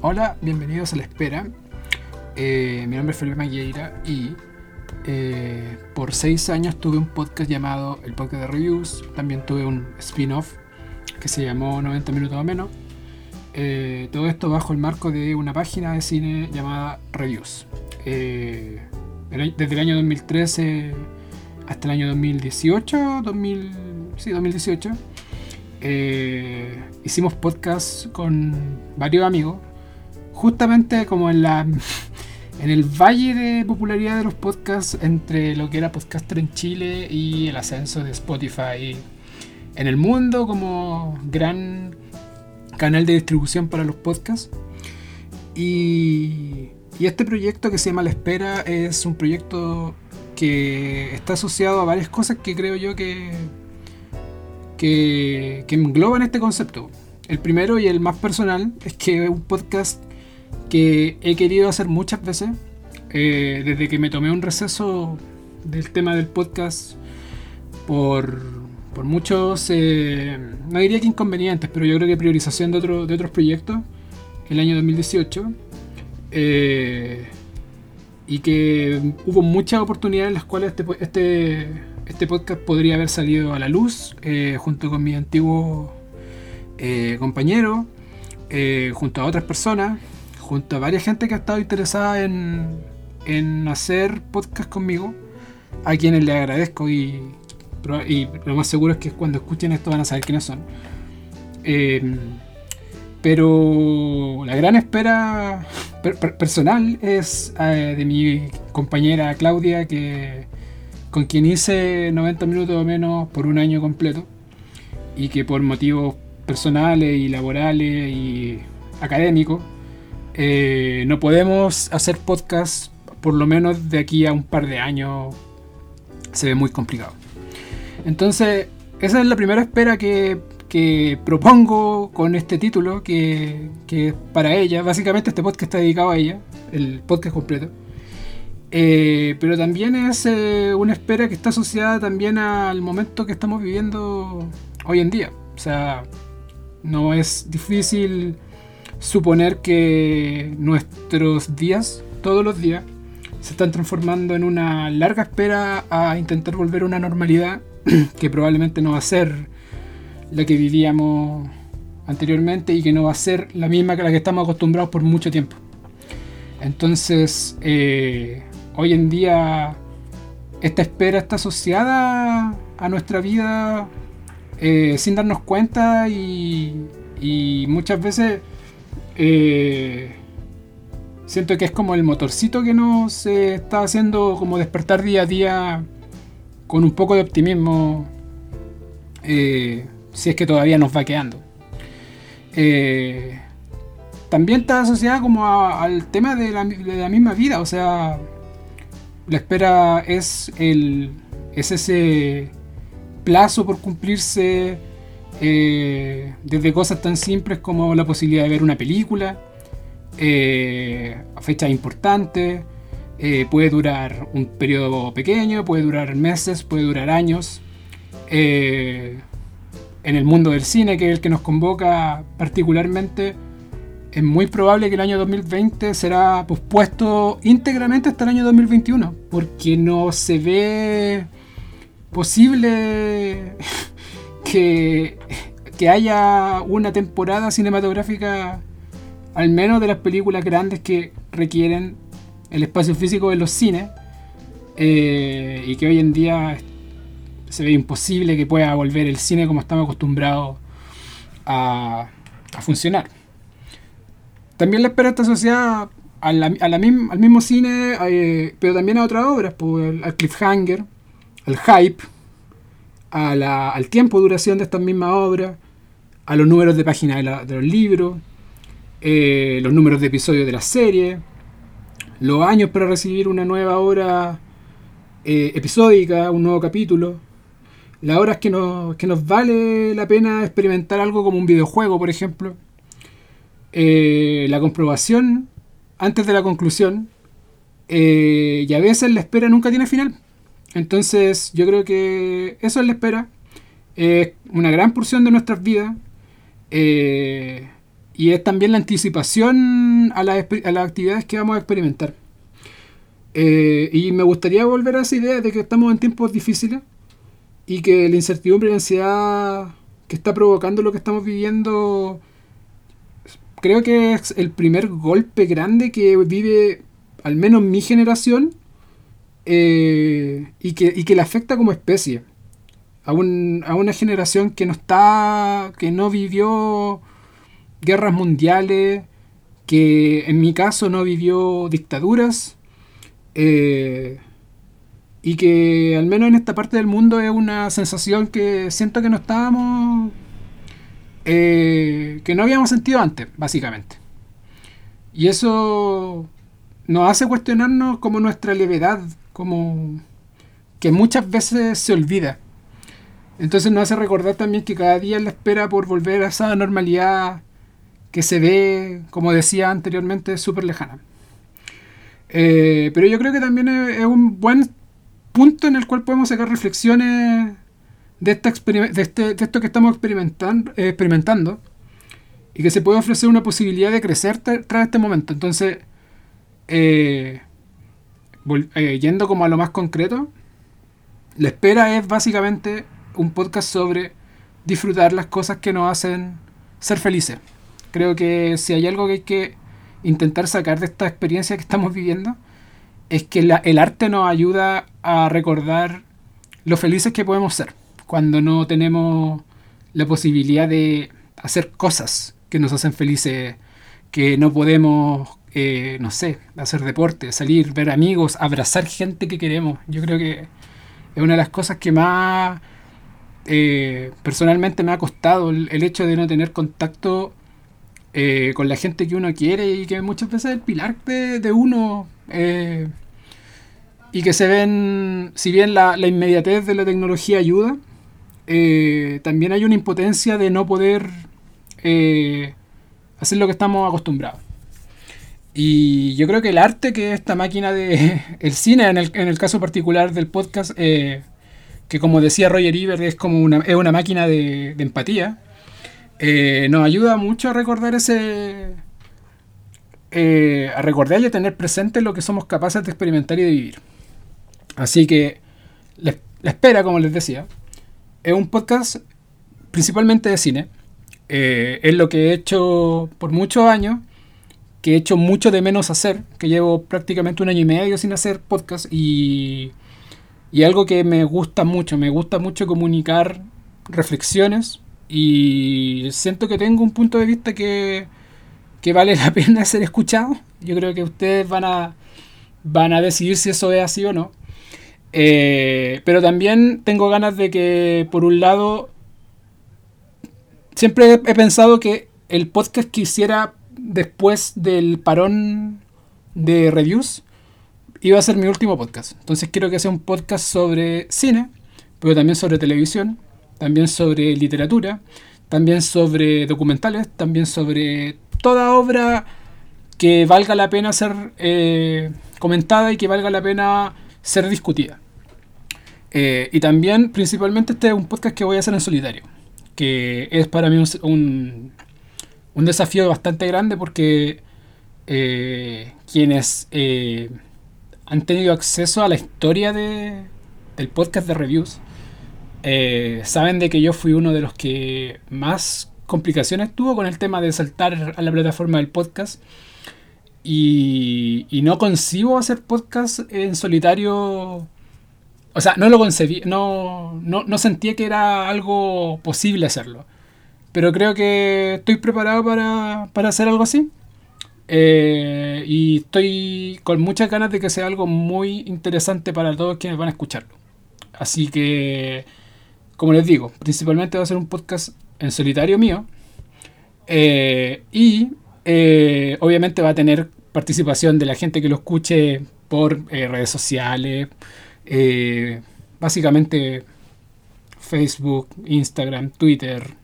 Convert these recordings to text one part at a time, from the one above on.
Hola, bienvenidos a La Espera. Eh, mi nombre es Felipe Magueira y eh, por seis años tuve un podcast llamado El Podcast de Reviews. También tuve un spin-off que se llamó 90 Minutos o Menos. Eh, todo esto bajo el marco de una página de cine llamada Reviews. Desde el año 2013 hasta el año 2018, 2000, sí, 2018, eh, hicimos podcast con varios amigos, justamente como en la en el valle de popularidad de los podcasts entre lo que era podcaster en Chile y el ascenso de Spotify en el mundo como gran canal de distribución para los podcasts. Y, y este proyecto que se llama La Espera es un proyecto que está asociado a varias cosas que creo yo que, que, que engloban este concepto. El primero y el más personal es que un podcast que he querido hacer muchas veces. eh, desde que me tomé un receso del tema del podcast por, por muchos, eh, no diría que inconvenientes, pero yo creo que priorización de, otro- de otros proyectos, el año 2018. eh, y que hubo muchas oportunidades en las cuales este, este, este podcast podría haber salido a la luz junto con mi antiguo compañero, junto a otras personas, junto a varias gente que ha estado interesada en, en hacer podcast conmigo, a quienes le agradezco y, y lo más seguro es que cuando escuchen esto van a saber quiénes son. Eh, pero la gran espera per- per- personal es eh, de mi compañera Claudia, que, con quien hice 90 minutos o menos por un año completo y que por motivos personales y laborales y académicos eh, no podemos hacer podcast por lo menos de aquí a un par de años se ve muy complicado. Entonces, esa es la primera espera que, propongo con este título, que, que para ella. Básicamente este podcast está dedicado a ella, el podcast completo. Eh, pero también es eh, una espera que está asociada también al momento que estamos viviendo hoy en día. O sea, no es difícil suponer que nuestros días, todos los días, se están transformando en una larga espera a intentar volver a una normalidad que probablemente no va a ser la que vivíamos anteriormente y que no va a ser la misma que la que estamos acostumbrados por mucho tiempo. Entonces, eh, hoy en día, esta espera está asociada a nuestra vida eh, sin darnos cuenta y, y muchas veces eh, siento que es como el motorcito que nos eh, está haciendo como despertar día a día con un poco de optimismo eh, si es que todavía nos va quedando. Eh, también está asociada como al tema de la, de la misma vida, o sea, la espera es, el, es ese plazo por cumplirse eh, desde cosas tan simples como la posibilidad de ver una película, eh, a fechas importantes, eh, puede durar un periodo pequeño, puede durar meses, puede durar años. Eh, en el mundo del cine, que es el que nos convoca particularmente, es muy probable que el año 2020 será pospuesto íntegramente hasta el año 2021, porque no se ve posible que, que haya una temporada cinematográfica, al menos de las películas grandes que requieren el espacio físico de los cines, eh, y que hoy en día se ve imposible que pueda volver el cine como estamos acostumbrados a, a funcionar. También la espera asociada a la- a al mismo cine, eh, pero también a otras obras, pues, al cliffhanger, al hype, a la- al tiempo de duración de estas mismas obras, a los números de página de, la- de los libros, eh, los números de episodios de la serie, los años para recibir una nueva obra eh, episódica, un nuevo capítulo, las horas que nos, que nos vale la pena experimentar algo como un videojuego, por ejemplo, eh, la comprobación antes de la conclusión, y a veces la espera nunca tiene final. Entonces yo creo que eso es la espera, es una gran porción de nuestras vidas, eh, y es también la anticipación a, las actividades que vamos a experimentar. Eh, y me gustaría volver a esa idea de que estamos en tiempos difíciles y que la incertidumbre y la ansiedad que está provocando lo que estamos viviendo creo que es el primer golpe grande que vive al menos mi generación eh, y, que, y que le afecta como especie a, un, a una generación que no está que no vivió guerras mundiales, que en mi caso no vivió dictaduras, eh, y que al menos en esta parte del mundo es una sensación que siento que no estábamos, eh, que no habíamos sentido antes, básicamente. Y eso nos hace cuestionarnos como nuestra levedad, como que muchas veces se olvida. Entonces nos hace recordar también que cada día la espera por volver a esa normalidad que se ve, como decía anteriormente, súper lejana. Eh, pero yo creo que también es, un buen punto en el cual podemos sacar reflexiones de, esta de, este, de esto que estamos experimentando, experimentando y que se puede ofrecer una posibilidad de crecer tras este momento. Entonces, eh, eh, yendo como a lo más concreto, la espera es básicamente un podcast sobre disfrutar las cosas que nos hacen ser felices. Creo que si hay algo que hay que intentar sacar de esta experiencia que estamos viviendo, es que el arte nos ayuda a recordar lo felices que podemos ser cuando no tenemos la posibilidad de hacer cosas que nos hacen felices, que no podemos, eh, no sé, hacer deporte, salir, ver amigos, abrazar gente que queremos. Yo creo que es una de las cosas que más eh, personalmente me ha costado el, hecho de no tener contacto eh, con la gente que uno quiere y que muchas veces es el pilar de, uno. Y que se ven, si bien la, inmediatez de la tecnología ayuda, también hay una impotencia de no poder hacer lo que estamos acostumbrados. Y yo creo que el arte, que es esta máquina de. El cine, en el, en el caso particular del podcast, que como decía Roger Ebert, es como una, es una máquina de, empatía. Eh, nos ayuda mucho a recordar ese. Eh, a recordar y a tener presente lo que somos capaces de experimentar y de vivir. Así que la, espera, como les decía, es un podcast principalmente de cine. Eh, es lo que he hecho por muchos años, que he hecho mucho de menos hacer, que llevo prácticamente un año y medio sin hacer podcast y, y algo que me gusta mucho, me gusta mucho comunicar reflexiones y siento que tengo un punto de vista que, vale la pena ser escuchado. Yo creo que ustedes van a, van a decidir si eso es así o no. Eh, pero también tengo ganas de que, por un lado, siempre he pensado que el podcast que hiciera después del parón de reviews iba a ser mi último podcast. Entonces quiero que sea un podcast sobre cine, pero también sobre televisión, también sobre literatura, también sobre documentales, también sobre toda obra que valga la pena ser eh, comentada y que valga la pena ser discutida. Eh, y también, principalmente, este es un podcast que voy a hacer en solitario, que es para mí un, un, desafío bastante grande porque eh, quienes han tenido acceso a la historia de, del podcast de reviews eh, saben de que yo fui uno de los que más complicaciones tuvo con el tema de saltar a la plataforma del podcast. Y, no concibo hacer podcast en solitario. O sea, no lo concebí, no, no, sentía que era algo posible hacerlo. Pero creo que estoy preparado para, para hacer algo así. Eh, y estoy con muchas ganas de que sea algo muy interesante para todos quienes van a escucharlo. Así que como les digo, principalmente va a ser un podcast en solitario mío. Eh, y eh, obviamente va a tener participación de la gente que lo escuche por eh, redes sociales. básicamente Facebook, Instagram, Twitter.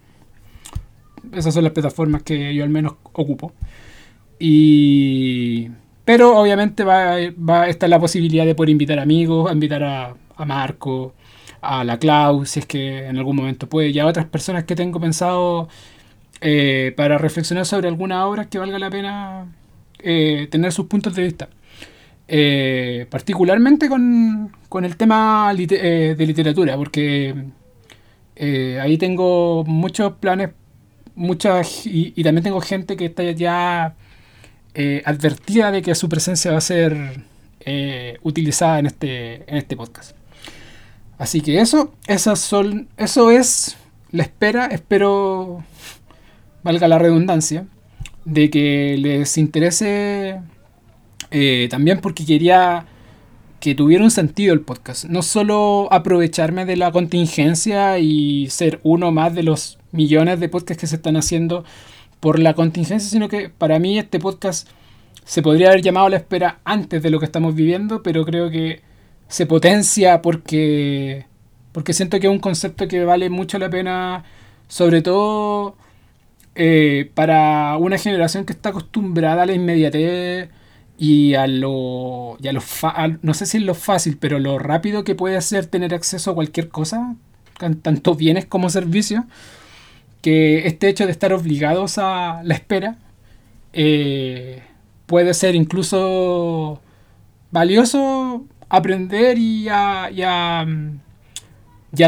Esas son las plataformas que yo al menos ocupo. Y... Pero obviamente va, va a estar la posibilidad de poder invitar amigos, invitar a, a Marco, a la Clau, si es que en algún momento puede, y a otras personas que tengo pensado eh, para reflexionar sobre algunas obras que valga la pena eh, tener sus puntos de vista. Eh, particularmente con, con, el tema de literatura, porque ahí tengo muchos planes, muchas y, también tengo gente que está ya advertida de que su presencia va a ser utilizada en este, en este podcast. Así que eso, esas son, eso es la espera. Espero valga la redundancia, de que les interese eh, también porque quería que tuviera un sentido el podcast. No solo aprovecharme de la contingencia y ser uno más de los millones de podcasts que se están haciendo por la contingencia, sino que para mí este podcast se podría haber llamado la espera antes de lo que estamos viviendo, pero creo que se potencia porque, porque siento que es un concepto que vale mucho la pena, sobre todo eh, para una generación que está acostumbrada a la inmediatez y a lo, y a lo no sé si es lo fácil, pero lo rápido que puede ser tener acceso a cualquier cosa, tanto bienes como servicios, que este hecho de estar obligados a la espera eh, puede ser incluso valioso aprender y a, y a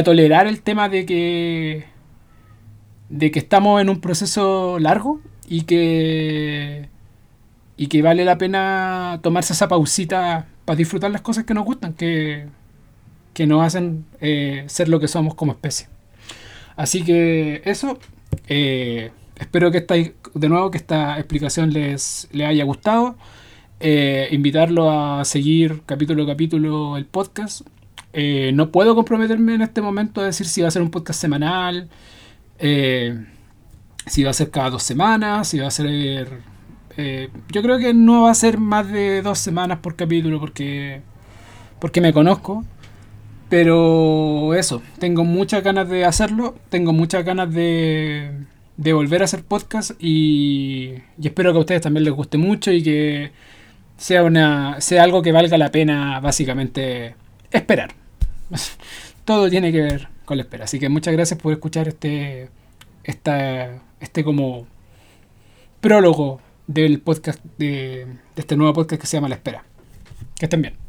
tolerar el tema de que de que estamos en un proceso largo y que, y que vale la pena tomarse esa pausita para disfrutar las cosas que nos gustan, que, que nos hacen eh, ser lo que somos como especie. Así que eso, eh, espero que esta, de nuevo que esta explicación les, les haya gustado. Eh, invitarlo a seguir capítulo a capítulo el podcast. no puedo comprometerme en este momento a decir si va a ser un podcast semanal, eh, si va a ser cada dos semanas, si va a ser... Eh, yo creo que no va a ser más de dos semanas por capítulo porque, porque me conozco. Pero eso, tengo muchas ganas de hacerlo, tengo muchas ganas de, de volver a hacer podcast y, y, espero que a ustedes también les guste mucho y que sea, una, sea algo que valga la pena básicamente esperar. Todo tiene que ver con la espera. Así que muchas gracias por escuchar este, esta, este como prólogo del podcast, de, de este nuevo podcast que se llama La Espera. Que estén bien.